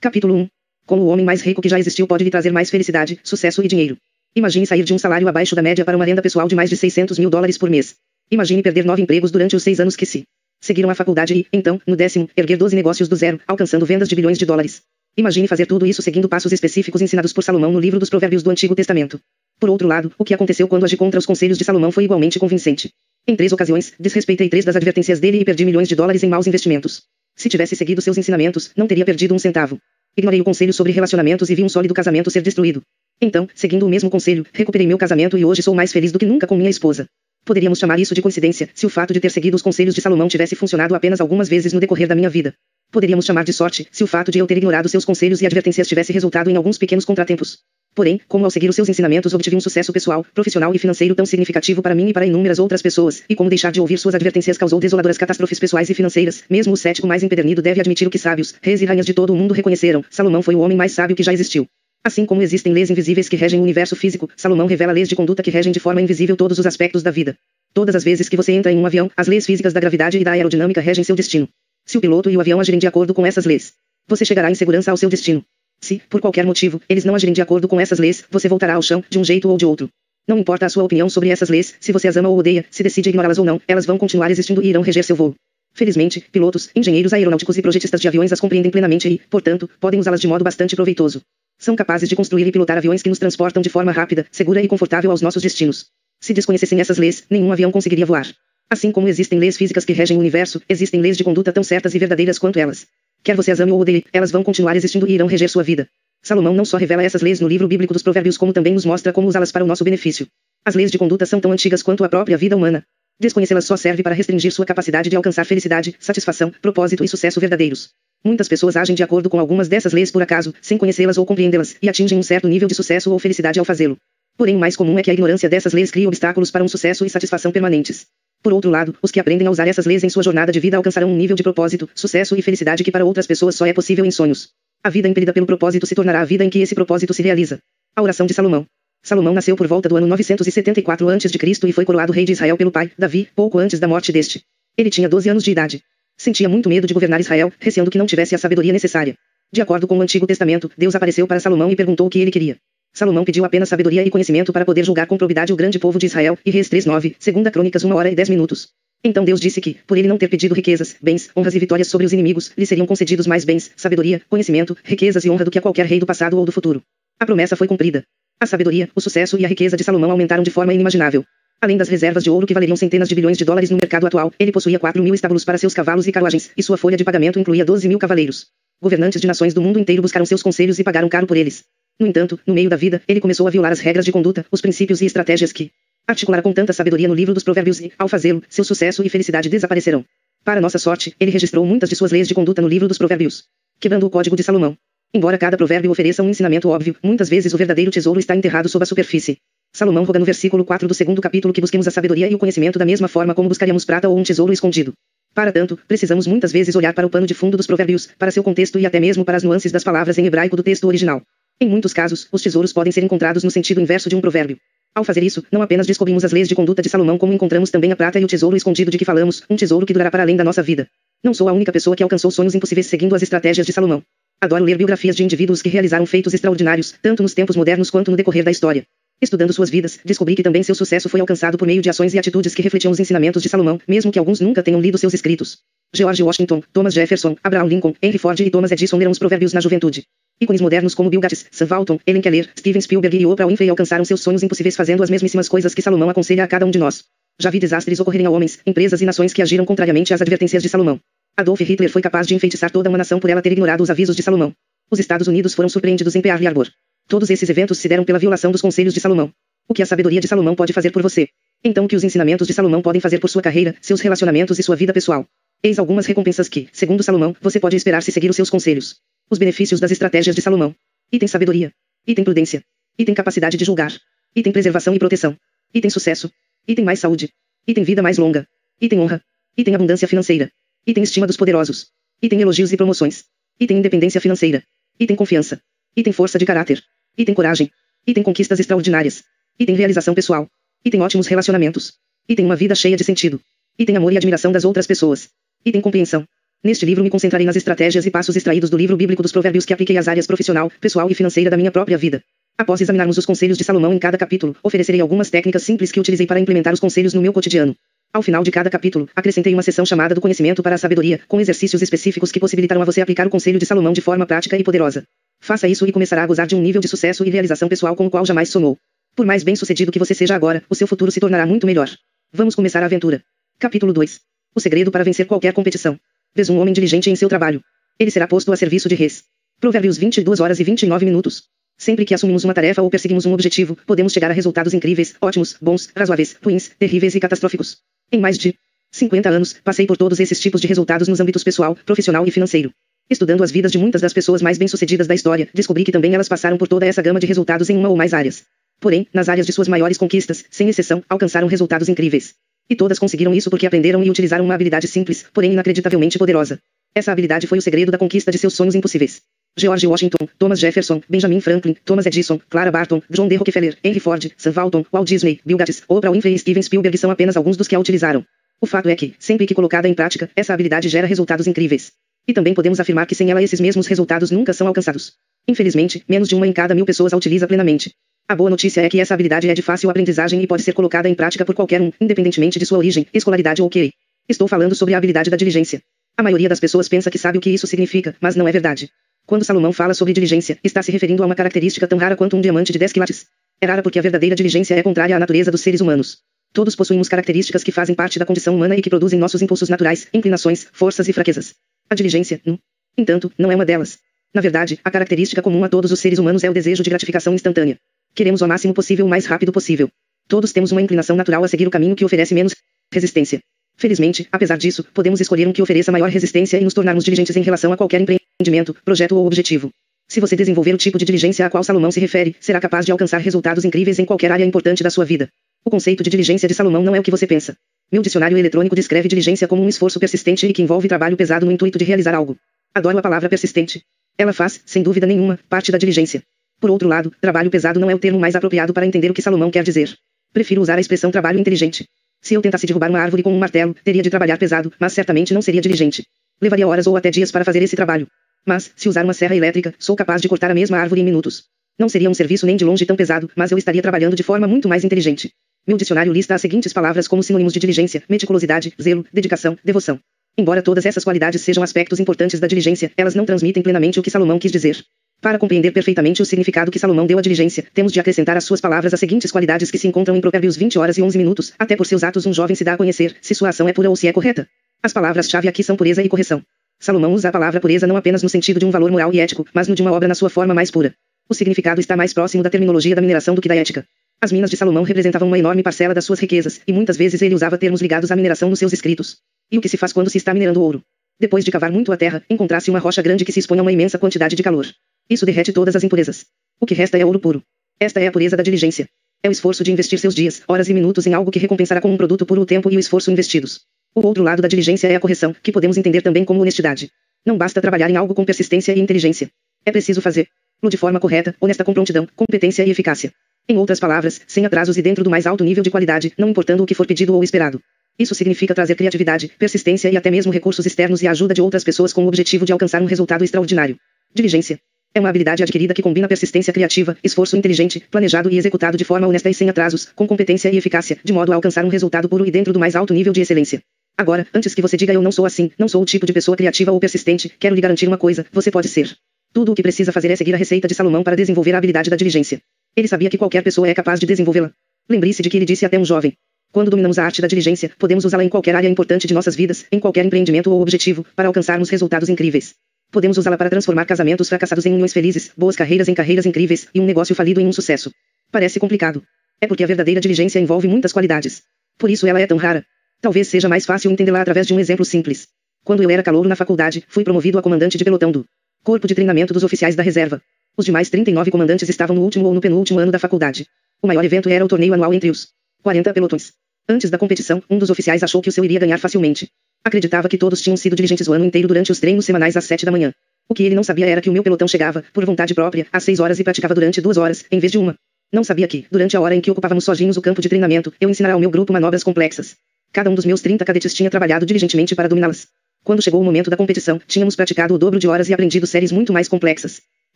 Capítulo 1. Como o homem mais rico que já existiu pode lhe trazer mais felicidade, sucesso e dinheiro. Imagine sair de um salário abaixo da média para uma renda pessoal de mais de 600 mil dólares por mês. Imagine perder nove empregos durante os seis anos que se seguiram a faculdade e, então, no décimo, erguer 12 negócios do zero, alcançando vendas de bilhões de dólares. Imagine fazer tudo isso seguindo passos específicos ensinados por Salomão no livro dos Provérbios do Antigo Testamento. Por outro lado, o que aconteceu quando agi contra os conselhos de Salomão foi igualmente convincente. Em três ocasiões, desrespeitei três das advertências dele e perdi milhões de dólares em maus investimentos. Se tivesse seguido seus ensinamentos, não teria perdido um centavo. Ignorei o conselho sobre relacionamentos e vi um sólido casamento ser destruído. Então, seguindo o mesmo conselho, recuperei meu casamento e hoje sou mais feliz do que nunca com minha esposa. Poderíamos chamar isso de coincidência, se o fato de ter seguido os conselhos de Salomão tivesse funcionado apenas algumas vezes no decorrer da minha vida. Poderíamos chamar de sorte, se o fato de eu ter ignorado seus conselhos e advertências tivesse resultado em alguns pequenos contratempos. Porém, como ao seguir os seus ensinamentos obtive um sucesso pessoal, profissional e financeiro tão significativo para mim e para inúmeras outras pessoas, e como deixar de ouvir suas advertências causou desoladoras catástrofes pessoais e financeiras, mesmo o cético mais empedernido deve admitir o que sábios, reis e rainhas de todo o mundo reconheceram, Salomão foi o homem mais sábio que já existiu. Assim como existem leis invisíveis que regem o universo físico, Salomão revela leis de conduta que regem de forma invisível todos os aspectos da vida. Todas as vezes que você entra em um avião, as leis físicas da gravidade e da aerodinâmica regem seu destino. Se o piloto e o avião agirem de acordo com essas leis, você chegará em segurança ao seu destino. Se, por qualquer motivo, eles não agirem de acordo com essas leis, você voltará ao chão, de um jeito ou de outro. Não importa a sua opinião sobre essas leis, se você as ama ou odeia, se decide ignorá-las ou não, elas vão continuar existindo e irão reger seu voo. Felizmente, pilotos, engenheiros aeronáuticos e projetistas de aviões as compreendem plenamente e, portanto, podem usá-las de modo bastante proveitoso. São capazes de construir e pilotar aviões que nos transportam de forma rápida, segura e confortável aos nossos destinos. Se desconhecessem essas leis, nenhum avião conseguiria voar. Assim como existem leis físicas que regem o universo, existem leis de conduta tão certas e verdadeiras quanto elas. Quer você as ame ou odeie, elas vão continuar existindo e irão reger sua vida. Salomão não só revela essas leis no livro bíblico dos Provérbios, como também nos mostra como usá-las para o nosso benefício. As leis de conduta são tão antigas quanto a própria vida humana. Desconhecê-las só serve para restringir sua capacidade de alcançar felicidade, satisfação, propósito e sucesso verdadeiros. Muitas pessoas agem de acordo com algumas dessas leis por acaso, sem conhecê-las ou compreendê-las, e atingem um certo nível de sucesso ou felicidade ao fazê-lo. Porém, o mais comum é que a ignorância dessas leis crie obstáculos para um sucesso e satisfação permanentes. Por outro lado, os que aprendem a usar essas leis em sua jornada de vida alcançarão um nível de propósito, sucesso e felicidade que para outras pessoas só é possível em sonhos. A vida impedida pelo propósito se tornará a vida em que esse propósito se realiza. A oração de Salomão. Salomão nasceu por volta do ano 974 a.C. e foi coroado rei de Israel pelo pai, Davi, pouco antes da morte deste. Ele tinha 12 anos de idade. Sentia muito medo de governar Israel, receando que não tivesse a sabedoria necessária. De acordo com o Antigo Testamento, Deus apareceu para Salomão e perguntou o que ele queria. Salomão pediu apenas sabedoria e conhecimento para poder julgar com probidade o grande povo de Israel, e Reis 3:9, segunda Crônicas 1 hora e 10 minutos. Então Deus disse que, por ele não ter pedido riquezas, bens, honras e vitórias sobre os inimigos, lhe seriam concedidos mais bens, sabedoria, conhecimento, riquezas e honra do que a qualquer rei do passado ou do futuro. A promessa foi cumprida. A sabedoria, o sucesso e a riqueza de Salomão aumentaram de forma inimaginável. Além das reservas de ouro que valeriam centenas de bilhões de dólares no mercado atual, ele possuía 4 mil estábulos para seus cavalos e carruagens, e sua folha de pagamento incluía 12 mil cavaleiros. Governantes de nações do mundo inteiro buscaram seus conselhos e pagaram caro por eles. No entanto, no meio da vida, ele começou a violar as regras de conduta, os princípios e estratégias que articulara com tanta sabedoria no livro dos provérbios e, ao fazê-lo, seu sucesso e felicidade desaparecerão. Para nossa sorte, ele registrou muitas de suas leis de conduta no livro dos provérbios, quebrando o código de Salomão. Embora cada provérbio ofereça um ensinamento óbvio, muitas vezes o verdadeiro tesouro está enterrado sob a superfície. Salomão roga no versículo 4 do segundo capítulo que busquemos a sabedoria e o conhecimento da mesma forma como buscaríamos prata ou um tesouro escondido. Para tanto, precisamos muitas vezes olhar para o pano de fundo dos provérbios, para seu contexto e até mesmo para as nuances das palavras em hebraico do texto original. Em muitos casos, os tesouros podem ser encontrados no sentido inverso de um provérbio. Ao fazer isso, não apenas descobrimos as leis de conduta de Salomão, como encontramos também a prata e o tesouro escondido de que falamos, um tesouro que durará para além da nossa vida. Não sou a única pessoa que alcançou sonhos impossíveis seguindo as estratégias de Salomão. Adoro ler biografias de indivíduos que realizaram feitos extraordinários, tanto nos tempos modernos quanto no decorrer da história. Estudando suas vidas, descobri que também seu sucesso foi alcançado por meio de ações e atitudes que refletiam os ensinamentos de Salomão, mesmo que alguns nunca tenham lido seus escritos. George Washington, Thomas Jefferson, Abraham Lincoln, Henry Ford e Thomas Edison leram os provérbios na juventude. Ícones modernos como Bill Gates, Sam Walton, Ellen Keller, Steven Spielberg e Oprah Winfrey alcançaram seus sonhos impossíveis fazendo as mesmíssimas coisas que Salomão aconselha a cada um de nós. Já vi desastres ocorrerem a homens, empresas e nações que agiram contrariamente às advertências de Salomão. Adolf Hitler foi capaz de enfeitiçar toda uma nação por ela ter ignorado os avisos de Salomão. Os Estados Unidos foram surpreendidos em Pearl Harbor. Todos esses eventos se deram pela violação dos conselhos de Salomão. O que a sabedoria de Salomão pode fazer por você? Então o que os ensinamentos de Salomão podem fazer por sua carreira, seus relacionamentos e sua vida pessoal? Eis algumas recompensas que, segundo Salomão, você pode esperar se seguir os seus conselhos. Os benefícios das estratégias de Salomão. Item sabedoria. Item prudência. Item capacidade de julgar. Item preservação e proteção. Item sucesso. Item mais saúde. Item vida mais longa. Item honra. Item abundância financeira. Item estima dos poderosos. Item elogios e promoções. Item independência financeira. Item confiança. Item força de caráter. Item coragem. Item conquistas extraordinárias. Item realização pessoal. Item ótimos relacionamentos. Item uma vida cheia de sentido. Item amor e admiração das outras pessoas. Item compreensão. Neste livro me concentrarei nas estratégias e passos extraídos do livro bíblico dos provérbios que apliquei às áreas profissional, pessoal e financeira da minha própria vida. Após examinarmos os conselhos de Salomão em cada capítulo, oferecerei algumas técnicas simples que utilizei para implementar os conselhos no meu cotidiano. Ao final de cada capítulo, acrescentei uma seção chamada do conhecimento para a sabedoria, com exercícios específicos que possibilitarão a você aplicar o conselho de Salomão de forma prática e poderosa. Faça isso e começará a gozar de um nível de sucesso e realização pessoal com o qual jamais sonhou. Por mais bem-sucedido que você seja agora, o seu futuro se tornará muito melhor. Vamos começar a aventura. Capítulo 2. O segredo para vencer qualquer competição. Vês um homem diligente em seu trabalho. Ele será posto a serviço de res. Provérbios 22 horas e 29 minutos. Sempre que assumimos uma tarefa ou perseguimos um objetivo, podemos chegar a resultados incríveis, ótimos, bons, razoáveis, ruins, terríveis e catastróficos. Em mais de 50 anos, passei por todos esses tipos de resultados nos âmbitos pessoal, profissional e financeiro. Estudando as vidas de muitas das pessoas mais bem-sucedidas da história, descobri que também elas passaram por toda essa gama de resultados em uma ou mais áreas. Porém, nas áreas de suas maiores conquistas, sem exceção, alcançaram resultados incríveis. E todas conseguiram isso porque aprenderam e utilizaram uma habilidade simples, porém inacreditavelmente poderosa. Essa habilidade foi o segredo da conquista de seus sonhos impossíveis. George Washington, Thomas Jefferson, Benjamin Franklin, Thomas Edison, Clara Barton, John D. Rockefeller, Henry Ford, Sam Walton, Walt Disney, Bill Gates, Oprah Winfrey e Steven Spielberg são apenas alguns dos que a utilizaram. O fato é que, sempre que colocada em prática, essa habilidade gera resultados incríveis. E também podemos afirmar que sem ela esses mesmos resultados nunca são alcançados. Infelizmente, menos de uma em cada mil pessoas a utiliza plenamente. A boa notícia é que essa habilidade é de fácil aprendizagem e pode ser colocada em prática por qualquer um, independentemente de sua origem, escolaridade ou QI. Estou falando sobre a habilidade da diligência. A maioria das pessoas pensa que sabe o que isso significa, mas não é verdade. Quando Salomão fala sobre diligência, está se referindo a uma característica tão rara quanto um diamante de 10 quilates. É rara porque a verdadeira diligência é contrária à natureza dos seres humanos. Todos possuímos características que fazem parte da condição humana e que produzem nossos impulsos naturais, inclinações, forças e fraquezas. A diligência, no entanto, não é uma delas. Na verdade, a característica comum a todos os seres humanos é o desejo de gratificação instantânea. Queremos o máximo possível o mais rápido possível. Todos temos uma inclinação natural a seguir o caminho que oferece menos resistência. Felizmente, apesar disso, podemos escolher um que ofereça maior resistência e nos tornarmos diligentes em relação a qualquer empreendimento, projeto ou objetivo. Se você desenvolver o tipo de diligência a qual Salomão se refere, será capaz de alcançar resultados incríveis em qualquer área importante da sua vida. O conceito de diligência de Salomão não é o que você pensa. Meu dicionário eletrônico descreve diligência como um esforço persistente e que envolve trabalho pesado no intuito de realizar algo. Adoro a palavra persistente. Ela faz, sem dúvida nenhuma, parte da diligência. Por outro lado, trabalho pesado não é o termo mais apropriado para entender o que Salomão quer dizer. Prefiro usar a expressão trabalho inteligente. Se eu tentasse derrubar uma árvore com um martelo, teria de trabalhar pesado, mas certamente não seria diligente. Levaria horas ou até dias para fazer esse trabalho. Mas, se usar uma serra elétrica, sou capaz de cortar a mesma árvore em minutos. Não seria um serviço nem de longe tão pesado, mas eu estaria trabalhando de forma muito mais inteligente. Meu dicionário lista as seguintes palavras como sinônimos de diligência: meticulosidade, zelo, dedicação, devoção. Embora todas essas qualidades sejam aspectos importantes da diligência, elas não transmitem plenamente o que Salomão quis dizer. Para compreender perfeitamente o significado que Salomão deu à diligência, temos de acrescentar às suas palavras as seguintes qualidades que se encontram em Provérbios 20 horas e 11 minutos. Até por seus atos um jovem se dá a conhecer, se sua ação é pura ou se é correta. As palavras-chave aqui são pureza e correção. Salomão usa a palavra pureza não apenas no sentido de um valor moral e ético, mas no de uma obra na sua forma mais pura. O significado está mais próximo da terminologia da mineração do que da ética. As minas de Salomão representavam uma enorme parcela das suas riquezas, e muitas vezes ele usava termos ligados à mineração nos seus escritos. E o que se faz quando se está minerando ouro? Depois de cavar muito a terra, encontrasse uma rocha grande que se expõe a uma imensa quantidade de calor. Isso derrete todas as impurezas. O que resta é ouro puro. Esta é a pureza da diligência. É o esforço de investir seus dias, horas e minutos em algo que recompensará com um produto puro o tempo e o esforço investidos. O outro lado da diligência é a correção, que podemos entender também como honestidade. Não basta trabalhar em algo com persistência e inteligência. É preciso fazer-lo de forma correta, honesta com prontidão, competência e eficácia. Em outras palavras, sem atrasos e dentro do mais alto nível de qualidade, não importando o que for pedido ou esperado. Isso significa trazer criatividade, persistência e até mesmo recursos externos e ajuda de outras pessoas com o objetivo de alcançar um resultado extraordinário. Diligência. É uma habilidade adquirida que combina persistência criativa, esforço inteligente, planejado e executado de forma honesta e sem atrasos, com competência e eficácia, de modo a alcançar um resultado puro e dentro do mais alto nível de excelência. Agora, antes que você diga eu não sou assim, não sou o tipo de pessoa criativa ou persistente, quero lhe garantir uma coisa, você pode ser. Tudo o que precisa fazer é seguir a receita de Salomão para desenvolver a habilidade da diligência. Ele sabia que qualquer pessoa é capaz de desenvolvê-la. Lembre-se de que ele disse até um jovem. Quando dominamos a arte da diligência, podemos usá-la em qualquer área importante de nossas vidas, em qualquer empreendimento ou objetivo, para alcançarmos resultados incríveis. Podemos usá-la para transformar casamentos fracassados em uniões felizes, boas carreiras em carreiras incríveis, e um negócio falido em um sucesso. Parece complicado. É porque a verdadeira diligência envolve muitas qualidades. Por isso ela é tão rara. Talvez seja mais fácil entendê-la através de um exemplo simples. Quando eu era calouro na faculdade, fui promovido a comandante de pelotão do Corpo de Treinamento dos Oficiais da Reserva. Os demais 39 comandantes estavam no último ou no penúltimo ano da faculdade. O maior evento era o torneio anual entre os 40 pelotões. Antes da competição, um dos oficiais achou que o seu iria ganhar facilmente. Acreditava que todos tinham sido diligentes o ano inteiro durante os treinos semanais às sete da manhã. O que ele não sabia era que o meu pelotão chegava, por vontade própria, às seis horas e praticava durante duas horas, em vez de uma. Não sabia que, durante a hora em que ocupávamos sozinhos o campo de treinamento, eu ensinara ao meu grupo manobras complexas. Cada um dos meus 30 cadetes tinha trabalhado diligentemente para dominá-las. Quando chegou o momento da competição, tínhamos praticado o dobro de horas e aprendido séries muito mais complexas.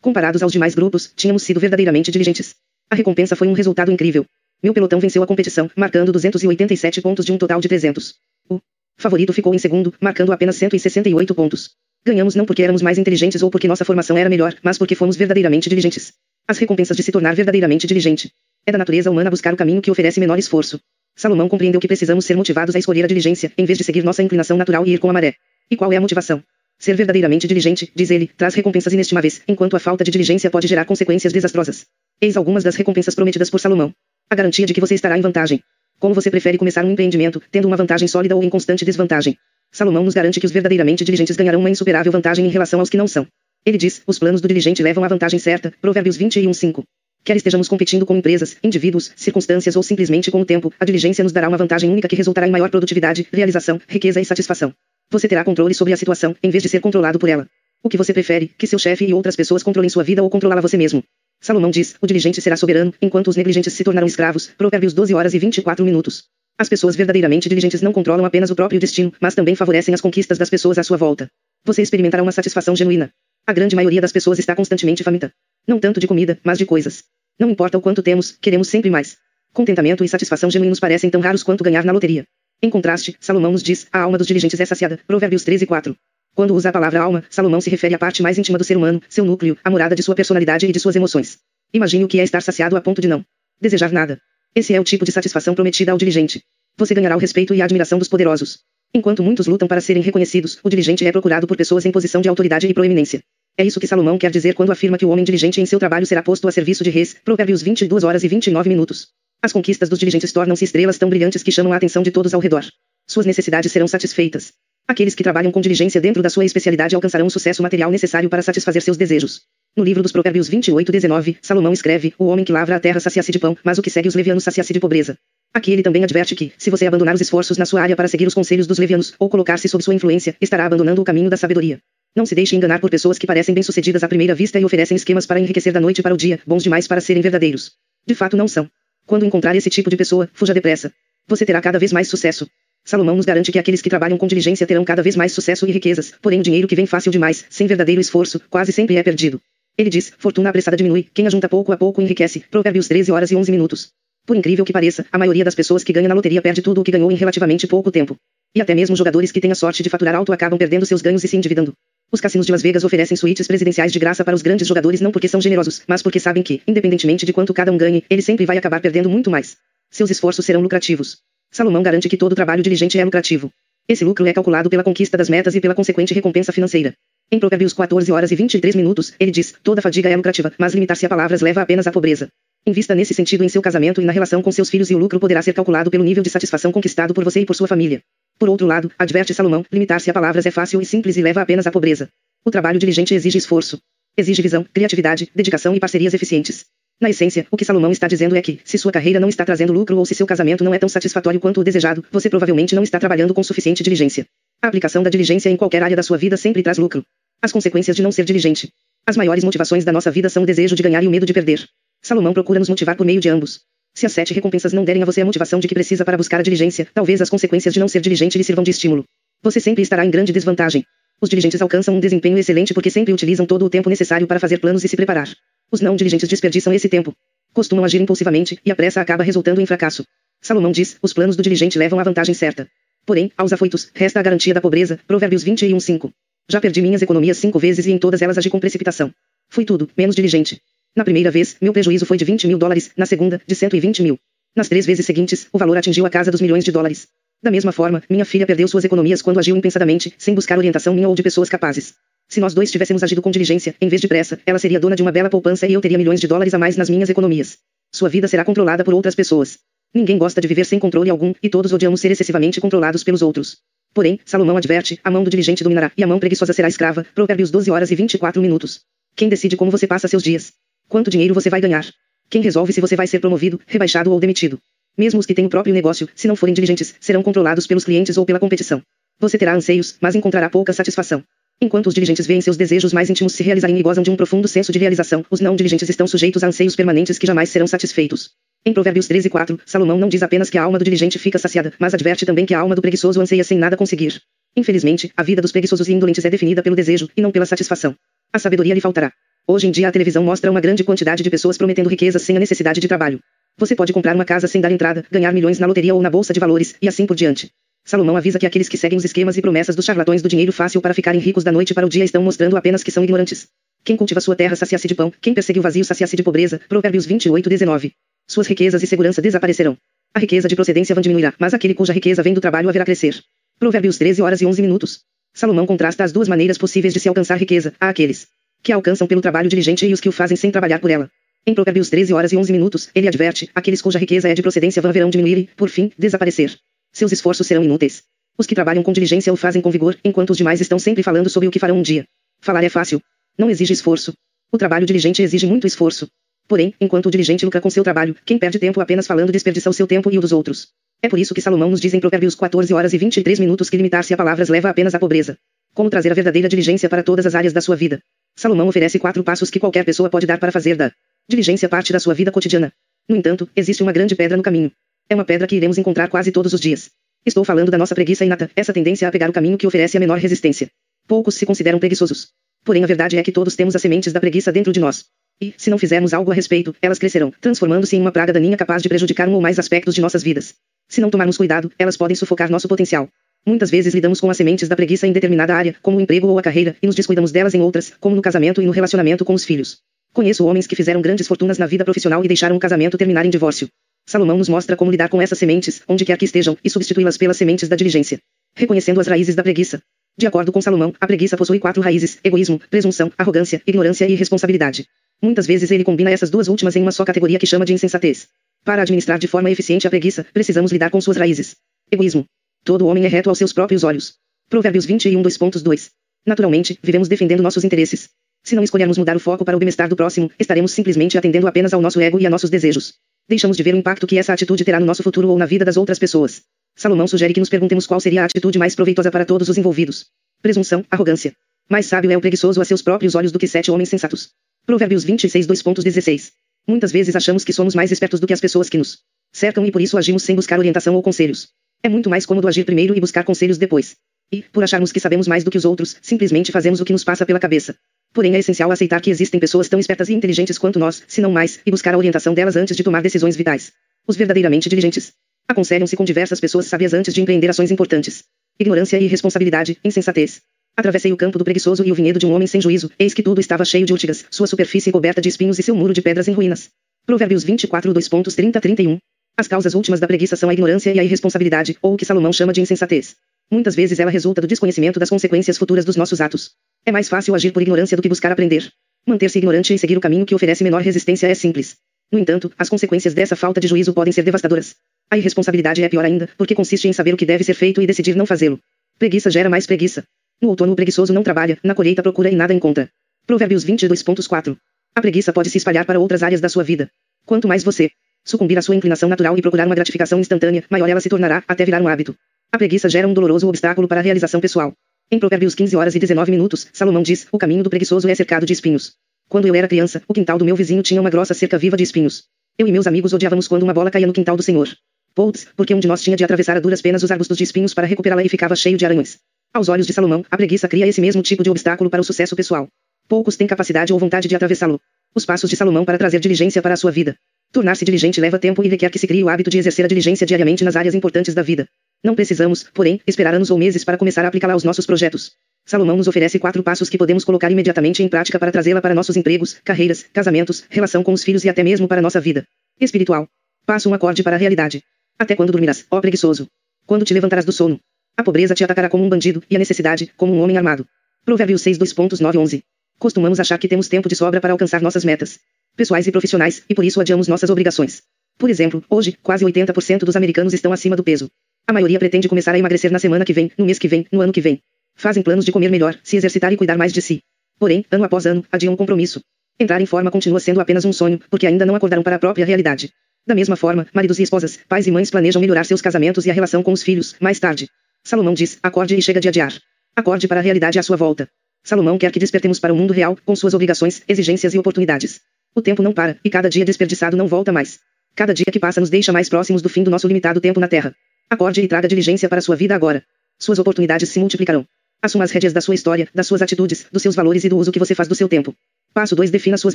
Comparados aos demais grupos, tínhamos sido verdadeiramente diligentes. A recompensa foi um resultado incrível. Meu pelotão venceu a competição, marcando 287 pontos de um total de 300. O favorito ficou em segundo, marcando apenas 168 pontos. Ganhamos não porque éramos mais inteligentes ou porque nossa formação era melhor, mas porque fomos verdadeiramente diligentes. As recompensas de se tornar verdadeiramente diligente. É da natureza humana buscar o caminho que oferece menor esforço. Salomão compreendeu que precisamos ser motivados a escolher a diligência, em vez de seguir nossa inclinação natural e ir com a maré. E qual é a motivação? Ser verdadeiramente diligente, diz ele, traz recompensas inestimáveis, enquanto a falta de diligência pode gerar consequências desastrosas. Eis algumas das recompensas prometidas por Salomão. A garantia de que você estará em vantagem. Como você prefere começar um empreendimento, tendo uma vantagem sólida ou em constante desvantagem? Salomão nos garante que os verdadeiramente diligentes ganharão uma insuperável vantagem em relação aos que não são. Ele diz: os planos do diligente levam à vantagem certa. Provérbios 21:5. Quer estejamos competindo com empresas, indivíduos, circunstâncias ou simplesmente com o tempo, a diligência nos dará uma vantagem única que resultará em maior produtividade, realização, riqueza e satisfação. Você terá controle sobre a situação, em vez de ser controlado por ela. O que você prefere, que seu chefe e outras pessoas controlem sua vida ou controlá-la você mesmo? Salomão diz: o diligente será soberano, enquanto os negligentes se tornarão escravos. Provérbios 12 horas e 24 minutos. As pessoas verdadeiramente diligentes não controlam apenas o próprio destino, mas também favorecem as conquistas das pessoas à sua volta. Você experimentará uma satisfação genuína. A grande maioria das pessoas está constantemente faminta. Não tanto de comida, mas de coisas. Não importa o quanto temos, queremos sempre mais. Contentamento e satisfação genuínos parecem tão raros quanto ganhar na loteria. Em contraste, Salomão nos diz, a alma dos diligentes é saciada. Provérbios 13 e 4. Quando usa a palavra alma, Salomão se refere à parte mais íntima do ser humano, seu núcleo, a morada de sua personalidade e de suas emoções. Imagine o que é estar saciado a ponto de não desejar nada. Esse é o tipo de satisfação prometida ao diligente. Você ganhará o respeito e a admiração dos poderosos. Enquanto muitos lutam para serem reconhecidos, o diligente é procurado por pessoas em posição de autoridade e proeminência. É isso que Salomão quer dizer quando afirma que o homem diligente em seu trabalho será posto a serviço de reis. Provérbios 22 horas e 29 minutos. As conquistas dos diligentes tornam-se estrelas tão brilhantes que chamam a atenção de todos ao redor. Suas necessidades serão satisfeitas. Aqueles que trabalham com diligência dentro da sua especialidade alcançarão o sucesso material necessário para satisfazer seus desejos. No livro dos Provérbios 28 19, Salomão escreve: O homem que lavra a terra sacia-se de pão, mas o que segue os levianos sacia-se de pobreza. Aqui ele também adverte que, se você abandonar os esforços na sua área para seguir os conselhos dos levianos, ou colocar-se sob sua influência, estará abandonando o caminho da sabedoria. Não se deixe enganar por pessoas que parecem bem-sucedidas à primeira vista e oferecem esquemas para enriquecer da noite para o dia, bons demais para serem verdadeiros. De fato não são. Quando encontrar esse tipo de pessoa, fuja depressa. Você terá cada vez mais sucesso. Salomão nos garante que aqueles que trabalham com diligência terão cada vez mais sucesso e riquezas, porém o dinheiro que vem fácil demais, sem verdadeiro esforço, quase sempre é perdido. Ele diz, fortuna apressada diminui, quem ajunta pouco a pouco enriquece. Provérbios 13 horas e 11 minutos. Por incrível que pareça, a maioria das pessoas que ganha na loteria perde tudo o que ganhou em relativamente pouco tempo. E até mesmo jogadores que têm a sorte de faturar alto acabam perdendo seus ganhos e se endividando. Os cassinos de Las Vegas oferecem suítes presidenciais de graça para os grandes jogadores não porque são generosos, mas porque sabem que, independentemente de quanto cada um ganhe, ele sempre vai acabar perdendo muito mais. Seus esforços serão lucrativos. Salomão garante que todo trabalho diligente é lucrativo. Esse lucro é calculado pela conquista das metas e pela consequente recompensa financeira. Em Provérbios 14 horas e 23 minutos, ele diz: toda fadiga é lucrativa, mas limitar-se a palavras leva apenas à pobreza. Invista nesse sentido em seu casamento e na relação com seus filhos e o lucro poderá ser calculado pelo nível de satisfação conquistado por você e por sua família. Por outro lado, adverte Salomão, limitar-se a palavras é fácil e simples e leva apenas à pobreza. O trabalho diligente exige esforço. Exige visão, criatividade, dedicação e parcerias eficientes. Na essência, o que Salomão está dizendo é que, se sua carreira não está trazendo lucro ou se seu casamento não é tão satisfatório quanto o desejado, você provavelmente não está trabalhando com suficiente diligência. A aplicação da diligência em qualquer área da sua vida sempre traz lucro. As consequências de não ser diligente. As maiores motivações da nossa vida são o desejo de ganhar e o medo de perder. Salomão procura nos motivar por meio de ambos. Se as sete recompensas não derem a você a motivação de que precisa para buscar a diligência, talvez as consequências de não ser diligente lhe sirvam de estímulo. Você sempre estará em grande desvantagem. Os diligentes alcançam um desempenho excelente porque sempre utilizam todo o tempo necessário para fazer planos e se preparar. Os não diligentes desperdiçam esse tempo. Costumam agir impulsivamente, e a pressa acaba resultando em fracasso. Salomão diz: os planos do diligente levam à vantagem certa. Porém, aos afoitos, resta a garantia da pobreza. Provérbios 21:5. Já perdi minhas economias cinco vezes e em todas elas agi com precipitação. Fui tudo, menos diligente. Na primeira vez, meu prejuízo foi de 20 mil dólares, na segunda, de 120 mil. Nas três vezes seguintes, o valor atingiu a casa dos milhões de dólares. Da mesma forma, minha filha perdeu suas economias quando agiu impensadamente, sem buscar orientação minha ou de pessoas capazes. Se nós dois tivéssemos agido com diligência, em vez de pressa, ela seria dona de uma bela poupança e eu teria milhões de dólares a mais nas minhas economias. Sua vida será controlada por outras pessoas. Ninguém gosta de viver sem controle algum, e todos odiamos ser excessivamente controlados pelos outros. Porém, Salomão adverte, a mão do diligente dominará, e a mão preguiçosa será escrava. Provérbios 12 horas e 24 minutos. Quem decide como você passa seus dias? Quanto dinheiro você vai ganhar? Quem resolve se você vai ser promovido, rebaixado ou demitido? Mesmo os que têm o próprio negócio, se não forem diligentes, serão controlados pelos clientes ou pela competição. Você terá anseios, mas encontrará pouca satisfação. Enquanto os diligentes veem seus desejos mais íntimos se realizarem e gozam de um profundo senso de realização, os não diligentes estão sujeitos a anseios permanentes que jamais serão satisfeitos. Em Provérbios 13 4, Salomão não diz apenas que a alma do diligente fica saciada, mas adverte também que a alma do preguiçoso anseia sem nada conseguir. Infelizmente, a vida dos preguiçosos e indolentes é definida pelo desejo, e não pela satisfação. A sabedoria lhe faltará. Hoje em dia a televisão mostra uma grande quantidade de pessoas prometendo riquezas sem a necessidade de trabalho. Você pode comprar uma casa sem dar entrada, ganhar milhões na loteria ou na bolsa de valores, e assim por diante. Salomão avisa que aqueles que seguem os esquemas e promessas dos charlatões do dinheiro fácil para ficarem ricos da noite para o dia estão mostrando apenas que são ignorantes. Quem cultiva sua terra sacia-se de pão, quem persegue o vazio sacia-se de pobreza. Provérbios 28, 19. Suas riquezas e segurança desaparecerão. A riqueza de procedência vã diminuirá, mas aquele cuja riqueza vem do trabalho haverá crescer. Provérbios 13 horas e 11 minutos. Salomão contrasta as duas maneiras possíveis de se alcançar riqueza, a aqueles que a alcançam pelo trabalho diligente e os que o fazem sem trabalhar por ela. Em Provérbios 13 horas e 11 minutos, ele adverte, aqueles cuja riqueza é de procedência vã verão diminuir e, por fim, desaparecer. Seus esforços serão inúteis. Os que trabalham com diligência o fazem com vigor, enquanto os demais estão sempre falando sobre o que farão um dia. Falar é fácil. Não exige esforço. O trabalho diligente exige muito esforço. Porém, enquanto o diligente lucra com seu trabalho, quem perde tempo apenas falando desperdiça o seu tempo e o dos outros. É por isso que Salomão nos diz em Provérbios 14 horas e 23 minutos que limitar-se a palavras leva apenas à pobreza. Como trazer a verdadeira diligência para todas as áreas da sua vida. Salomão oferece quatro passos que qualquer pessoa pode dar para fazer da diligência parte da sua vida cotidiana. No entanto, existe uma grande pedra no caminho. É uma pedra que iremos encontrar quase todos os dias. Estou falando da nossa preguiça inata, essa tendência a pegar o caminho que oferece a menor resistência. Poucos se consideram preguiçosos. Porém a verdade é que todos temos as sementes da preguiça dentro de nós. E, se não fizermos algo a respeito, elas crescerão, transformando-se em uma praga daninha capaz de prejudicar um ou mais aspectos de nossas vidas. Se não tomarmos cuidado, elas podem sufocar nosso potencial. Muitas vezes lidamos com as sementes da preguiça em determinada área, como o emprego ou a carreira, e nos descuidamos delas em outras, como no casamento e no relacionamento com os filhos. Conheço homens que fizeram grandes fortunas na vida profissional e deixaram o casamento terminar em divórcio. Salomão nos mostra como lidar com essas sementes, onde quer que estejam, e substituí-las pelas sementes da diligência. Reconhecendo as raízes da preguiça. De acordo com Salomão, a preguiça possui quatro raízes: egoísmo, presunção, arrogância, ignorância e irresponsabilidade. Muitas vezes ele combina essas duas últimas em uma só categoria que chama de insensatez. Para administrar de forma eficiente a preguiça, precisamos lidar com suas raízes. Egoísmo. Todo homem é reto aos seus próprios olhos. Provérbios 21 2.2. Naturalmente, vivemos defendendo nossos interesses. Se não escolhermos mudar o foco para o bem-estar do próximo, estaremos simplesmente atendendo apenas ao nosso ego e a nossos desejos. Deixamos de ver o impacto que essa atitude terá no nosso futuro ou na vida das outras pessoas. Salomão sugere que nos perguntemos qual seria a atitude mais proveitosa para todos os envolvidos. Presunção, arrogância. Mais sábio é o preguiçoso a seus próprios olhos do que sete homens sensatos. Provérbios 26 2.16. Muitas vezes achamos que somos mais espertos do que as pessoas que nos cercam e por isso agimos sem buscar orientação ou conselhos. É muito mais cômodo agir primeiro e buscar conselhos depois. E, por acharmos que sabemos mais do que os outros, simplesmente fazemos o que nos passa pela cabeça. Porém é essencial aceitar que existem pessoas tão espertas e inteligentes quanto nós, se não mais, e buscar a orientação delas antes de tomar decisões vitais. Os verdadeiramente diligentes aconselham-se com diversas pessoas sábias antes de empreender ações importantes. Ignorância e irresponsabilidade, insensatez. Atravessei o campo do preguiçoso e o vinhedo de um homem sem juízo, eis que tudo estava cheio de urtigas, sua superfície coberta de espinhos e seu muro de pedras em ruínas. Provérbios 24 2.30-31 As causas últimas da preguiça são a ignorância e a irresponsabilidade, ou o que Salomão chama de insensatez. Muitas vezes ela resulta do desconhecimento das consequências futuras dos nossos atos. É mais fácil agir por ignorância do que buscar aprender. Manter-se ignorante e seguir o caminho que oferece menor resistência é simples. No entanto, as consequências dessa falta de juízo podem ser devastadoras. A irresponsabilidade é pior ainda, porque consiste em saber o que deve ser feito e decidir não fazê-lo. Preguiça gera mais preguiça. No outono o preguiçoso não trabalha, na colheita procura e nada encontra. Provérbios 22.4. A preguiça pode se espalhar para outras áreas da sua vida. Quanto mais você sucumbir à sua inclinação natural e procurar uma gratificação instantânea, maior ela se tornará, até virar um hábito. A preguiça gera um doloroso obstáculo para a realização pessoal. Em Provérbios 15 horas e 19 minutos, Salomão diz: O caminho do preguiçoso é cercado de espinhos. Quando eu era criança, o quintal do meu vizinho tinha uma grossa cerca viva de espinhos. Eu e meus amigos odiávamos quando uma bola caía no quintal do Senhor. Putz, porque um de nós tinha de atravessar a duras penas os arbustos de espinhos para recuperá-la e ficava cheio de aranhões. Aos olhos de Salomão, a preguiça cria esse mesmo tipo de obstáculo para o sucesso pessoal. Poucos têm capacidade ou vontade de atravessá-lo. Os passos de Salomão para trazer diligência para a sua vida. Tornar-se diligente leva tempo e requer que se crie o hábito de exercer a diligência diariamente nas áreas importantes da vida. Não precisamos, porém, esperar anos ou meses para começar a aplicá-la aos nossos projetos. Salomão nos oferece quatro passos que podemos colocar imediatamente em prática para trazê-la para nossos empregos, carreiras, casamentos, relação com os filhos e até mesmo para nossa vida espiritual. Passo um acorde para a realidade. Até quando dormirás, ó preguiçoso? Quando te levantarás do sono? A pobreza te atacará como um bandido, e a necessidade, como um homem armado. Provérbios 6 2.911. Costumamos achar que temos tempo de sobra para alcançar nossas metas pessoais e profissionais, e por isso adiamos nossas obrigações. Por exemplo, hoje, quase 80% dos americanos estão acima do peso. A maioria pretende começar a emagrecer na semana que vem, no mês que vem, no ano que vem. Fazem planos de comer melhor, se exercitar e cuidar mais de si. Porém, ano após ano, adiam um compromisso. Entrar em forma continua sendo apenas um sonho, porque ainda não acordaram para a própria realidade. Da mesma forma, maridos e esposas, pais e mães planejam melhorar seus casamentos e a relação com os filhos, mais tarde. Salomão diz: acorde e chega de adiar. Acorde para a realidade à sua volta. Salomão quer que despertemos para o mundo real, com suas obrigações, exigências e oportunidades. O tempo não para, e cada dia desperdiçado não volta mais. Cada dia que passa nos deixa mais próximos do fim do nosso limitado tempo na Terra. Acorde e traga diligência para sua vida agora. Suas oportunidades se multiplicarão. Assuma as rédeas da sua história, das suas atitudes, dos seus valores e do uso que você faz do seu tempo. Passo 2. Defina suas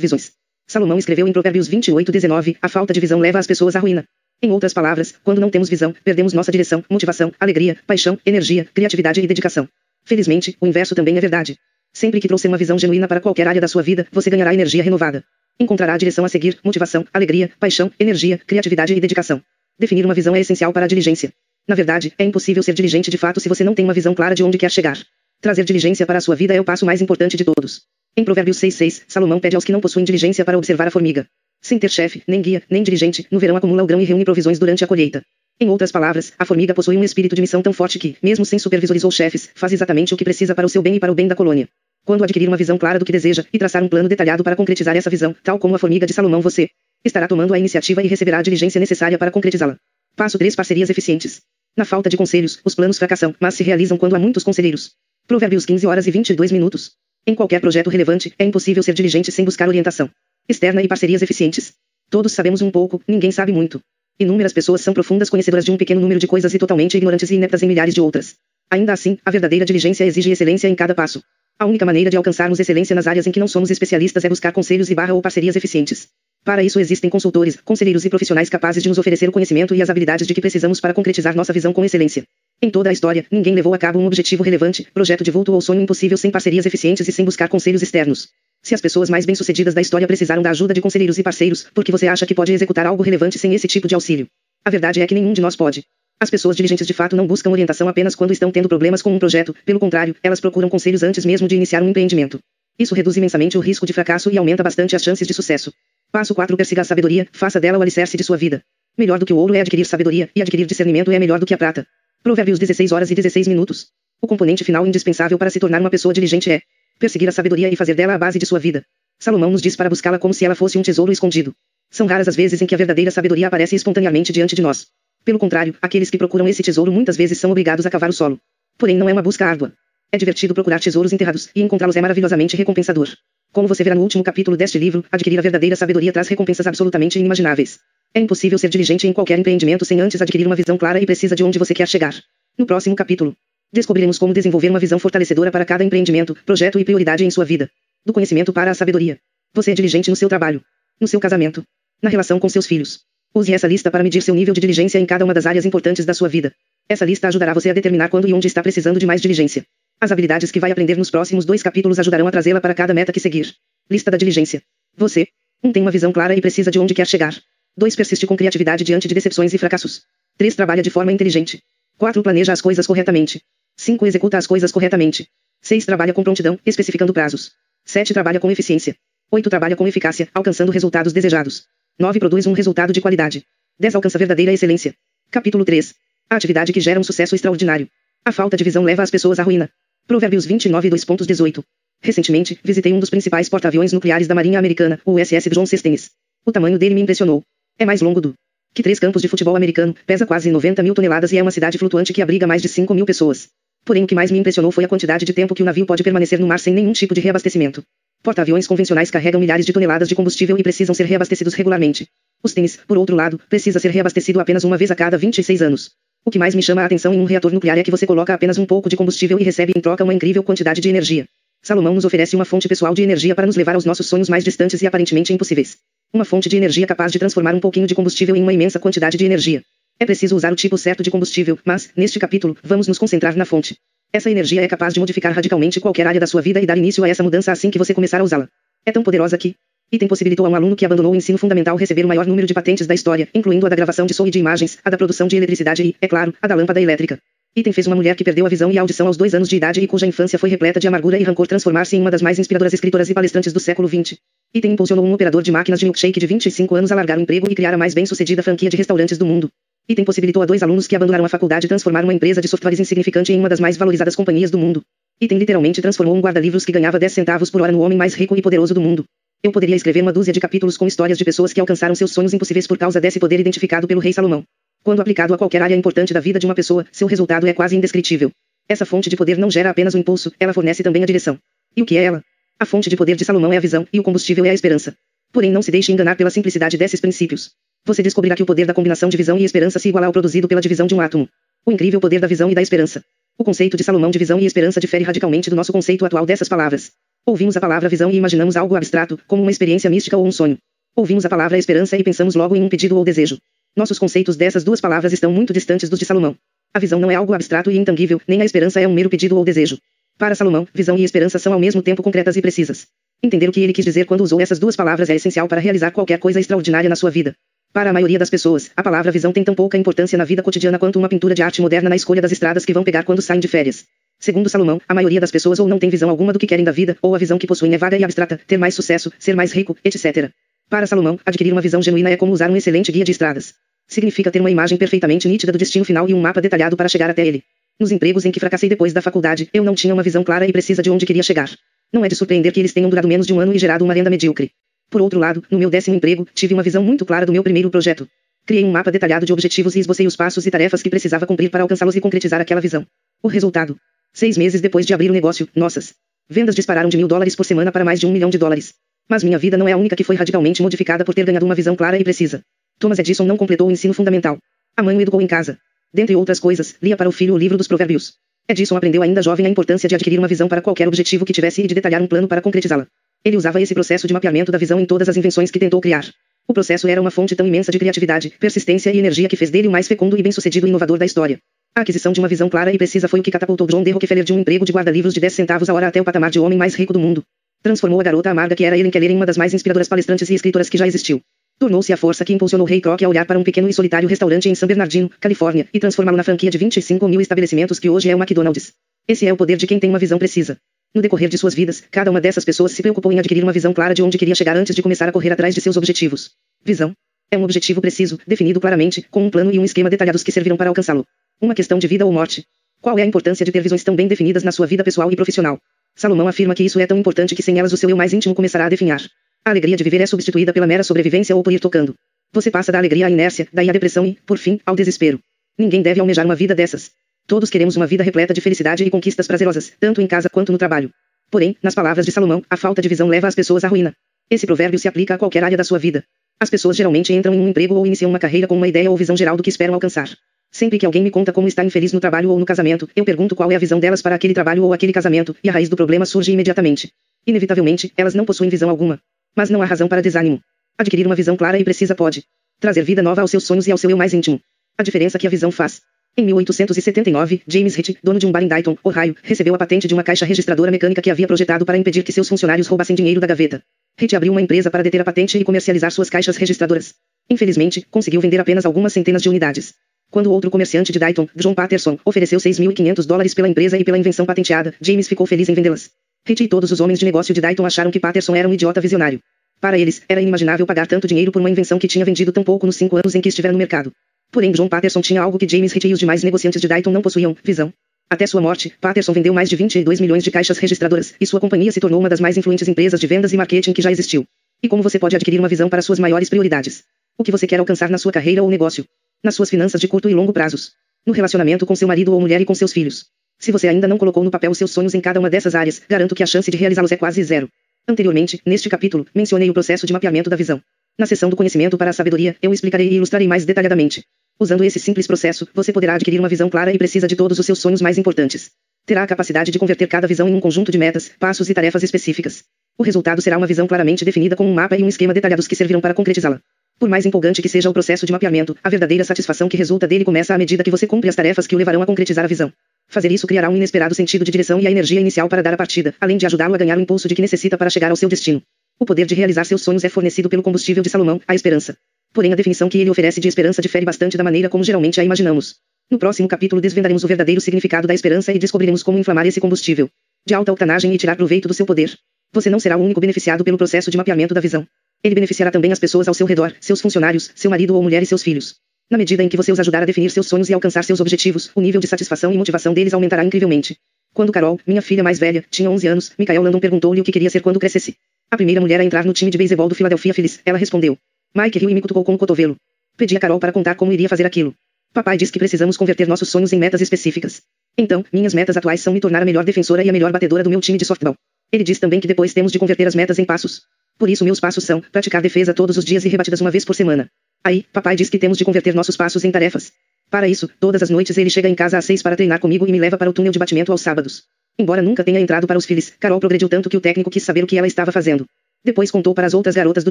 visões. Salomão escreveu em Provérbios 28, 19, a falta de visão leva as pessoas à ruína. Em outras palavras, quando não temos visão, perdemos nossa direção, motivação, alegria, paixão, energia, criatividade e dedicação. Felizmente, o inverso também é verdade. Sempre que trouxer uma visão genuína para qualquer área da sua vida, você ganhará energia renovada. Encontrará a direção a seguir, motivação, alegria, paixão, energia, criatividade e dedicação. Definir uma visão é essencial para a diligência. Na verdade, é impossível ser diligente de fato se você não tem uma visão clara de onde quer chegar. Trazer diligência para a sua vida é o passo mais importante de todos. Em Provérbios 6,6, Salomão pede aos que não possuem diligência para observar a formiga. Sem ter chefe, nem guia, nem dirigente, no verão acumula o grão e reúne provisões durante a colheita. Em outras palavras, a formiga possui um espírito de missão tão forte que, mesmo sem supervisores ou chefes, faz exatamente o que precisa para o seu bem e para o bem da colônia. Quando adquirir uma visão clara do que deseja e traçar um plano detalhado para concretizar essa visão, tal como a formiga de Salomão você estará tomando a iniciativa e receberá a diligência necessária para concretizá-la. Passo 3 Parcerias eficientes. Na falta de conselhos, os planos fracassam, mas se realizam quando há muitos conselheiros. Provérbios 15 horas e 22 minutos. Em qualquer projeto relevante, é impossível ser diligente sem buscar orientação externa e parcerias eficientes. Todos sabemos um pouco, ninguém sabe muito. Inúmeras pessoas são profundas conhecedoras de um pequeno número de coisas e totalmente ignorantes e ineptas em milhares de outras. Ainda assim, a verdadeira diligência exige excelência em cada passo. A única maneira de alcançarmos excelência nas áreas em que não somos especialistas é buscar conselhos e barra ou parcerias eficientes. Para isso existem consultores, conselheiros e profissionais capazes de nos oferecer o conhecimento e as habilidades de que precisamos para concretizar nossa visão com excelência. Em toda a história, ninguém levou a cabo um objetivo relevante, projeto de vulto ou sonho impossível sem parcerias eficientes e sem buscar conselhos externos. Se as pessoas mais bem-sucedidas da história precisaram da ajuda de conselheiros e parceiros, por que você acha que pode executar algo relevante sem esse tipo de auxílio? A verdade é que nenhum de nós pode. As pessoas diligentes de fato não buscam orientação apenas quando estão tendo problemas com um projeto, pelo contrário, elas procuram conselhos antes mesmo de iniciar um empreendimento. Isso reduz imensamente o risco de fracasso e aumenta bastante as chances de sucesso. Passo 4 Persiga a sabedoria, faça dela o alicerce de sua vida. Melhor do que o ouro é adquirir sabedoria, e adquirir discernimento é melhor do que a prata. Provérbios 16 horas e 16 minutos. O componente final indispensável para se tornar uma pessoa diligente é perseguir a sabedoria e fazer dela a base de sua vida. Salomão nos diz para buscá-la como se ela fosse um tesouro escondido. São raras as vezes em que a verdadeira sabedoria aparece espontaneamente diante de nós. Pelo contrário, aqueles que procuram esse tesouro muitas vezes são obrigados a cavar o solo. Porém não é uma busca árdua. É divertido procurar tesouros enterrados, e encontrá-los é maravilhosamente recompensador. Como você verá no último capítulo deste livro, adquirir a verdadeira sabedoria traz recompensas absolutamente inimagináveis. É impossível ser diligente em qualquer empreendimento sem antes adquirir uma visão clara e precisa de onde você quer chegar. No próximo capítulo, descobriremos como desenvolver uma visão fortalecedora para cada empreendimento, projeto e prioridade em sua vida. Do conhecimento para a sabedoria. Você é diligente no seu trabalho, no seu casamento, na relação com seus filhos. Use essa lista para medir seu nível de diligência em cada uma das áreas importantes da sua vida. Essa lista ajudará você a determinar quando e onde está precisando de mais diligência. As habilidades que vai aprender nos próximos dois capítulos ajudarão a trazê-la para cada meta que seguir. Lista da diligência. Você. 1. Um, tem uma visão clara e precisa de onde quer chegar. 2. Persiste com criatividade diante de decepções e fracassos. 3. Trabalha de forma inteligente. 4. Planeja as coisas corretamente. 5. Executa as coisas corretamente. 6. Trabalha com prontidão, especificando prazos. 7. Trabalha com eficiência. 8. Trabalha com eficácia, alcançando resultados desejados. 9. Produz um resultado de qualidade. 10. Alcança verdadeira excelência. Capítulo 3. A atividade que gera um sucesso extraordinário. A falta de visão leva as pessoas à ruína. Provérbios 29 2.18. Recentemente, visitei um dos principais porta-aviões nucleares da Marinha Americana, o USS John. Stennis. O tamanho dele me impressionou. É mais longo do que três campos de futebol americano, pesa quase 90 mil toneladas e é uma cidade flutuante que abriga mais de 5 mil pessoas. Porém o que mais me impressionou foi a quantidade de tempo que o navio pode permanecer no mar sem nenhum tipo de reabastecimento. Porta-aviões convencionais carregam milhares de toneladas de combustível e precisam ser reabastecidos regularmente. Os tênis, por outro lado, precisa ser reabastecido apenas uma vez a cada 26 anos. O que mais me chama a atenção em um reator nuclear é que você coloca apenas um pouco de combustível e recebe em troca uma incrível quantidade de energia. Salomão nos oferece uma fonte pessoal de energia para nos levar aos nossos sonhos mais distantes e aparentemente impossíveis. Uma fonte de energia capaz de transformar um pouquinho de combustível em uma imensa quantidade de energia. É preciso usar o tipo certo de combustível, mas, neste capítulo, vamos nos concentrar na fonte. Essa energia é capaz de modificar radicalmente qualquer área da sua vida e dar início a essa mudança assim que você começar a usá-la. É tão poderosa que, Item possibilitou a um aluno que abandonou o ensino fundamental receber o maior número de patentes da história, incluindo a da gravação de som e de imagens, a da produção de eletricidade e, é claro, a da lâmpada elétrica. Item fez uma mulher que perdeu a visão e a audição aos dois anos de idade e cuja infância foi repleta de amargura e rancor transformar-se em uma das mais inspiradoras escritoras e palestrantes do século XX. Item impulsionou um operador de máquinas de milkshake de 25 anos a largar o emprego e criar a mais bem-sucedida franquia de restaurantes do mundo. Item possibilitou a dois alunos que abandonaram a faculdade transformar uma empresa de softwares insignificante em uma das mais valorizadas companhias do mundo. Item literalmente transformou um guarda-livros que ganhava 10 centavos por hora no homem mais rico e poderoso do mundo. Eu poderia escrever uma dúzia de capítulos com histórias de pessoas que alcançaram seus sonhos impossíveis por causa desse poder identificado pelo rei Salomão. Quando aplicado a qualquer área importante da vida de uma pessoa, seu resultado é quase indescritível. Essa fonte de poder não gera apenas o impulso, ela fornece também a direção. E o que é ela? A fonte de poder de Salomão é a visão, e o combustível é a esperança. Porém não se deixe enganar pela simplicidade desses princípios. Você descobrirá que o poder da combinação de visão e esperança se iguala ao produzido pela divisão de um átomo. O incrível poder da visão e da esperança. O conceito de Salomão de visão e esperança difere radicalmente do nosso conceito atual dessas palavras. Ouvimos a palavra visão e imaginamos algo abstrato, como uma experiência mística ou um sonho. Ouvimos a palavra esperança e pensamos logo em um pedido ou desejo. Nossos conceitos dessas duas palavras estão muito distantes dos de Salomão. A visão não é algo abstrato e intangível, nem a esperança é um mero pedido ou desejo. Para Salomão, visão e esperança são ao mesmo tempo concretas e precisas. Entender o que ele quis dizer quando usou essas duas palavras é essencial para realizar qualquer coisa extraordinária na sua vida. Para a maioria das pessoas, a palavra visão tem tão pouca importância na vida cotidiana quanto uma pintura de arte moderna na escolha das estradas que vão pegar quando saem de férias. Segundo Salomão, a maioria das pessoas ou não tem visão alguma do que querem da vida, ou a visão que possuem é vaga e abstrata, ter mais sucesso, ser mais rico, etc. Para Salomão, adquirir uma visão genuína é como usar um excelente guia de estradas. Significa ter uma imagem perfeitamente nítida do destino final e um mapa detalhado para chegar até ele. Nos empregos em que fracassei depois da faculdade, eu não tinha uma visão clara e precisa de onde queria chegar. Não é de surpreender que eles tenham durado menos de um ano e gerado uma renda medíocre. Por outro lado, no meu décimo emprego, tive uma visão muito clara do meu primeiro projeto. Criei um mapa detalhado de objetivos e esbocei os passos e tarefas que precisava cumprir para alcançá-los e concretizar aquela visão. O resultado. Seis meses depois de abrir o negócio, nossas vendas dispararam de mil dólares por semana para mais de um milhão de dólares. Mas minha vida não é a única que foi radicalmente modificada por ter ganhado uma visão clara e precisa. Thomas Edison não completou o ensino fundamental. A mãe o educou em casa. Dentre outras coisas, lia para o filho o livro dos provérbios. Edison aprendeu ainda jovem a importância de adquirir uma visão para qualquer objetivo que tivesse e de detalhar um plano para concretizá-la. Ele usava esse processo de mapeamento da visão em todas as invenções que tentou criar. O processo era uma fonte tão imensa de criatividade, persistência e energia que fez dele o mais fecundo e bem-sucedido inovador da história. A aquisição de uma visão clara e precisa foi o que catapultou John D. Rockefeller de um emprego de guarda-livros de 10 centavos a hora até o patamar de homem mais rico do mundo. Transformou a garota amarga que era Ellen Keller em uma das mais inspiradoras palestrantes e escritoras que já existiu. Tornou-se a força que impulsionou Ray Kroc a olhar para um pequeno e solitário restaurante em San Bernardino, Califórnia, e transformá-lo na franquia de 25 mil estabelecimentos que hoje é o McDonald's. Esse é o poder de quem tem uma visão precisa. No decorrer de suas vidas, cada uma dessas pessoas se preocupou em adquirir uma visão clara de onde queria chegar antes de começar a correr atrás de seus objetivos. Visão. É um objetivo preciso, definido claramente, com um plano e um esquema detalhados que servirão para alcançá-lo. Uma questão de vida ou morte. Qual é a importância de ter visões tão bem definidas na sua vida pessoal e profissional? Salomão afirma que isso é tão importante que sem elas o seu eu mais íntimo começará a definhar. A alegria de viver é substituída pela mera sobrevivência ou por ir tocando. Você passa da alegria à inércia, daí à depressão e, por fim, ao desespero. Ninguém deve almejar uma vida dessas. Todos queremos uma vida repleta de felicidade e conquistas prazerosas, tanto em casa quanto no trabalho. Porém, nas palavras de Salomão, a falta de visão leva as pessoas à ruína. Esse provérbio se aplica a qualquer área da sua vida. As pessoas geralmente entram em um emprego ou iniciam uma carreira com uma ideia ou visão geral do que esperam alcançar. Sempre que alguém me conta como está infeliz no trabalho ou no casamento, eu pergunto qual é a visão delas para aquele trabalho ou aquele casamento, e a raiz do problema surge imediatamente. Inevitavelmente, elas não possuem visão alguma. Mas não há razão para desânimo. Adquirir uma visão clara e precisa pode trazer vida nova aos seus sonhos e ao seu eu mais íntimo. A diferença que a visão faz. Em 1879, James Hitt, dono de um bar em Dayton, Ohio, recebeu a patente de uma caixa registradora mecânica que havia projetado para impedir que seus funcionários roubassem dinheiro da gaveta. Hitt abriu uma empresa para deter a patente e comercializar suas caixas registradoras. Infelizmente, conseguiu vender apenas algumas centenas de unidades. Quando outro comerciante de Dayton, John Patterson, ofereceu 6.500 dólares pela empresa e pela invenção patenteada, James ficou feliz em vendê-las. Hitt e todos os homens de negócio de Dayton acharam que Patterson era um idiota visionário. Para eles, era inimaginável pagar tanto dinheiro por uma invenção que tinha vendido tão pouco nos cinco anos em que estivera no mercado. Porém, John Patterson tinha algo que James Hitt e os demais negociantes de Dayton não possuíam, visão. Até sua morte, Patterson vendeu mais de 22 milhões de caixas registradoras, e sua companhia se tornou uma das mais influentes empresas de vendas e marketing que já existiu. E como você pode adquirir uma visão para suas maiores prioridades? O que você quer alcançar na sua carreira ou negócio? Nas suas finanças de curto e longo prazos? No relacionamento com seu marido ou mulher e com seus filhos? Se você ainda não colocou no papel os seus sonhos em cada uma dessas áreas, garanto que a chance de realizá-los é quase zero. Anteriormente, neste capítulo, mencionei o processo de mapeamento da visão. Na seção do conhecimento para a sabedoria, eu explicarei e ilustrarei mais detalhadamente. Usando esse simples processo, você poderá adquirir uma visão clara e precisa de todos os seus sonhos mais importantes. Terá a capacidade de converter cada visão em um conjunto de metas, passos e tarefas específicas. O resultado será uma visão claramente definida com um mapa e um esquema detalhados que servirão para concretizá-la. Por mais empolgante que seja o processo de mapeamento, a verdadeira satisfação que resulta dele começa à medida que você cumpre as tarefas que o levarão a concretizar a visão. Fazer isso criará um inesperado sentido de direção e a energia inicial para dar a partida, além de ajudá-lo a ganhar o impulso de que necessita para chegar ao seu destino. O poder de realizar seus sonhos é fornecido pelo combustível de Salomão, a esperança. Porém, a definição que ele oferece de esperança difere bastante da maneira como geralmente a imaginamos. No próximo capítulo desvendaremos o verdadeiro significado da esperança e descobriremos como inflamar esse combustível de alta octanagem e tirar proveito do seu poder. Você não será o único beneficiado pelo processo de mapeamento da visão. Ele beneficiará também as pessoas ao seu redor, seus funcionários, seu marido ou mulher e seus filhos. Na medida em que você os ajudar a definir seus sonhos e alcançar seus objetivos, o nível de satisfação e motivação deles aumentará incrivelmente. Quando Carol, minha filha mais velha, tinha 11 anos, Michael Landon perguntou-lhe o que queria ser quando crescesse. A primeira mulher a entrar no time de beisebol do Philadelphia Phillies, ela respondeu. Mike riu e me cutucou com o cotovelo. Pedi a Carol para contar como iria fazer aquilo. Papai diz que precisamos converter nossos sonhos em metas específicas. Então, minhas metas atuais são me tornar a melhor defensora e a melhor batedora do meu time de softball. Ele diz também que depois temos de converter as metas em passos. Por isso meus passos são praticar defesa todos os dias e rebatidas uma vez por semana. Aí, papai diz que temos de converter nossos passos em tarefas. Para isso, todas as noites ele chega em casa às seis para treinar comigo e me leva para o túnel de batimento aos sábados. Embora nunca tenha entrado para os filhos, Carol progrediu tanto que o técnico quis saber o que ela estava fazendo. Depois contou para as outras garotas do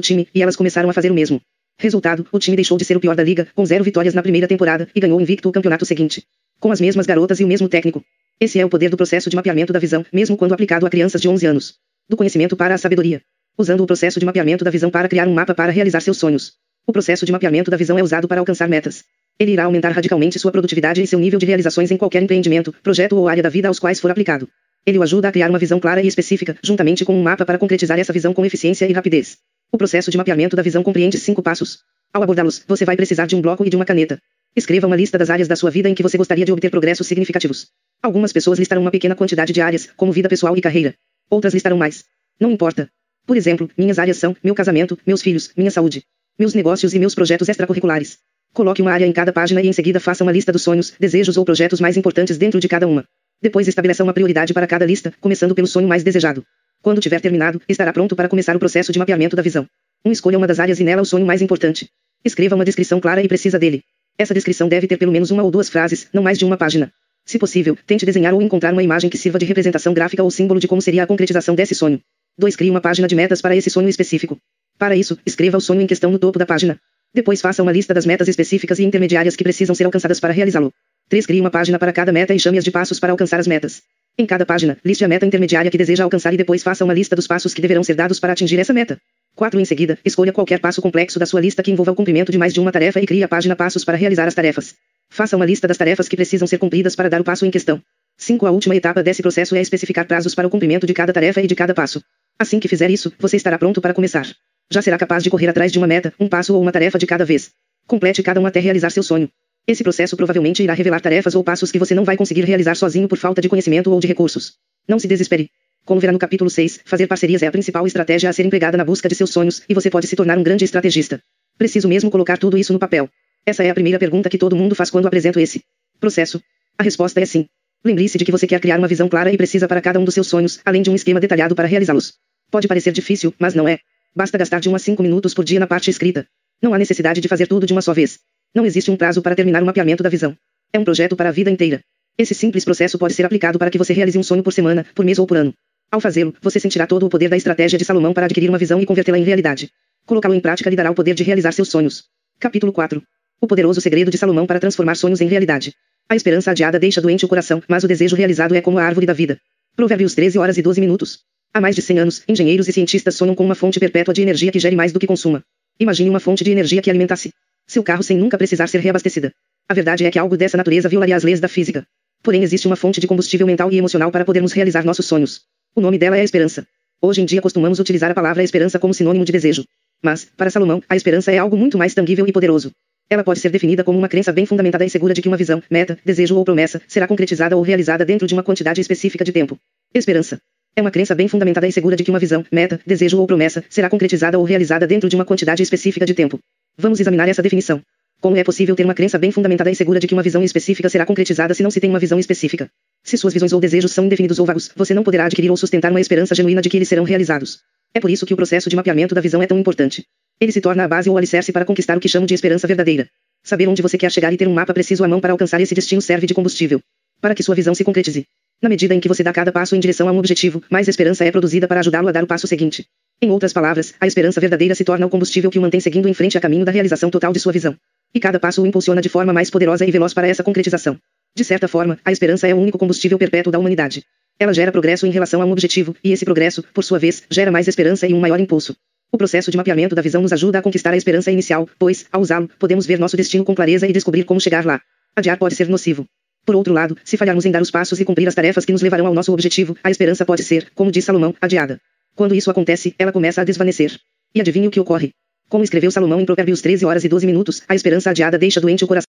time, e elas começaram a fazer o mesmo. Resultado, o time deixou de ser o pior da liga, com zero vitórias na primeira temporada, e ganhou invicto o campeonato seguinte. Com as mesmas garotas e o mesmo técnico. Esse é o poder do processo de mapeamento da visão, mesmo quando aplicado a crianças de 11 anos. Do conhecimento para a sabedoria. Usando o processo de mapeamento da visão para criar um mapa para realizar seus sonhos. O processo de mapeamento da visão é usado para alcançar metas. Ele irá aumentar radicalmente sua produtividade e seu nível de realizações em qualquer empreendimento, projeto ou área da vida aos quais for aplicado. Ele o ajuda a criar uma visão clara e específica, juntamente com um mapa para concretizar essa visão com eficiência e rapidez. O processo de mapeamento da visão compreende cinco passos. Ao abordá-los, você vai precisar de um bloco e de uma caneta. Escreva uma lista das áreas da sua vida em que você gostaria de obter progressos significativos. Algumas pessoas listarão uma pequena quantidade de áreas, como vida pessoal e carreira. Outras listarão mais. Não importa. Por exemplo, minhas áreas são meu casamento, meus filhos, minha saúde, meus negócios e meus projetos extracurriculares. Coloque uma área em cada página e em seguida faça uma lista dos sonhos, desejos ou projetos mais importantes dentro de cada uma. Depois estabeleça uma prioridade para cada lista, começando pelo sonho mais desejado. Quando tiver terminado, estará pronto para começar o processo de mapeamento da visão. 1. Um, escolha uma das áreas e nela o sonho mais importante. Escreva uma descrição clara e precisa dele. Essa descrição deve ter pelo menos uma ou duas frases, não mais de uma página. Se possível, tente desenhar ou encontrar uma imagem que sirva de representação gráfica ou símbolo de como seria a concretização desse sonho. 2. Crie uma página de metas para esse sonho específico. Para isso, escreva o sonho em questão no topo da página. Depois faça uma lista das metas específicas e intermediárias que precisam ser alcançadas para realizá-lo. 3. Crie uma página para cada meta e chame-as de passos para alcançar as metas. Em cada página, liste a meta intermediária que deseja alcançar e depois faça uma lista dos passos que deverão ser dados para atingir essa meta. 4. Em seguida, escolha qualquer passo complexo da sua lista que envolva o cumprimento de mais de uma tarefa e crie a página Passos para realizar as tarefas. Faça uma lista das tarefas que precisam ser cumpridas para dar o passo em questão. 5. A última etapa desse processo é especificar prazos para o cumprimento de cada tarefa e de cada passo. Assim que fizer isso, você estará pronto para começar. Já será capaz de correr atrás de uma meta, um passo ou uma tarefa de cada vez. Complete cada um até realizar seu sonho. Esse processo provavelmente irá revelar tarefas ou passos que você não vai conseguir realizar sozinho por falta de conhecimento ou de recursos. Não se desespere. Como verá no capítulo 6, fazer parcerias é a principal estratégia a ser empregada na busca de seus sonhos, e você pode se tornar um grande estrategista. Preciso mesmo colocar tudo isso no papel. Essa é a primeira pergunta que todo mundo faz quando apresento esse processo. A resposta é sim. Lembre-se de que você quer criar uma visão clara e precisa para cada um dos seus sonhos, além de um esquema detalhado para realizá-los. Pode parecer difícil, mas não é. Basta gastar de 1 a 5 minutos por dia na parte escrita. Não há necessidade de fazer tudo de uma só vez. Não existe um prazo para terminar o mapeamento da visão. É um projeto para a vida inteira. Esse simples processo pode ser aplicado para que você realize um sonho por semana, por mês ou por ano. Ao fazê-lo, você sentirá todo o poder da estratégia de Salomão para adquirir uma visão e convertê-la em realidade. Colocá-lo em prática lhe dará o poder de realizar seus sonhos. Capítulo 4. O poderoso segredo de Salomão para transformar sonhos em realidade. A esperança adiada deixa doente o coração, mas o desejo realizado é como a árvore da vida. Provérbios 13 horas e 12 minutos. Há mais de 100 anos, engenheiros e cientistas sonham com uma fonte perpétua de energia que gere mais do que consuma. Imagine uma fonte de energia que alimentasse seu carro sem nunca precisar ser reabastecida. A verdade é que algo dessa natureza violaria as leis da física. Porém existe uma fonte de combustível mental e emocional para podermos realizar nossos sonhos. O nome dela é esperança. Hoje em dia costumamos utilizar a palavra esperança como sinônimo de desejo. Mas, para Salomão, a esperança é algo muito mais tangível e poderoso. Ela pode ser definida como uma crença bem fundamentada e segura de que uma visão, meta, desejo ou promessa será concretizada ou realizada dentro de uma quantidade específica de tempo. Esperança. É uma crença bem fundamentada e segura de que uma visão, meta, desejo ou promessa será concretizada ou realizada dentro de uma quantidade específica de tempo. Vamos examinar essa definição. Como é possível ter uma crença bem fundamentada e segura de que uma visão específica será concretizada se não se tem uma visão específica? Se suas visões ou desejos são indefinidos ou vagos, você não poderá adquirir ou sustentar uma esperança genuína de que eles serão realizados. É por isso que o processo de mapeamento da visão é tão importante. Ele se torna a base ou alicerce para conquistar o que chamo de esperança verdadeira. Saber onde você quer chegar e ter um mapa preciso à mão para alcançar esse destino serve de combustível. Para que sua visão se concretize. Na medida em que você dá cada passo em direção a um objetivo, mais esperança é produzida para ajudá-lo a dar o passo seguinte. Em outras palavras, a esperança verdadeira se torna o combustível que o mantém seguindo em frente a caminho da realização total de sua visão. E cada passo o impulsiona de forma mais poderosa e veloz para essa concretização. De certa forma, a esperança é o único combustível perpétuo da humanidade. Ela gera progresso em relação a um objetivo, e esse progresso, por sua vez, gera mais esperança e um maior impulso. O processo de mapeamento da visão nos ajuda a conquistar a esperança inicial, pois, ao usá-lo, podemos ver nosso destino com clareza e descobrir como chegar lá. Adiar pode ser nocivo. Por outro lado, se falharmos em dar os passos e cumprir as tarefas que nos levarão ao nosso objetivo, a esperança pode ser, como diz Salomão, adiada. Quando isso acontece, ela começa a desvanecer. E adivinhe o que ocorre. Como escreveu Salomão em Provérbios 13 horas e 12 minutos, a esperança adiada deixa doente o coração.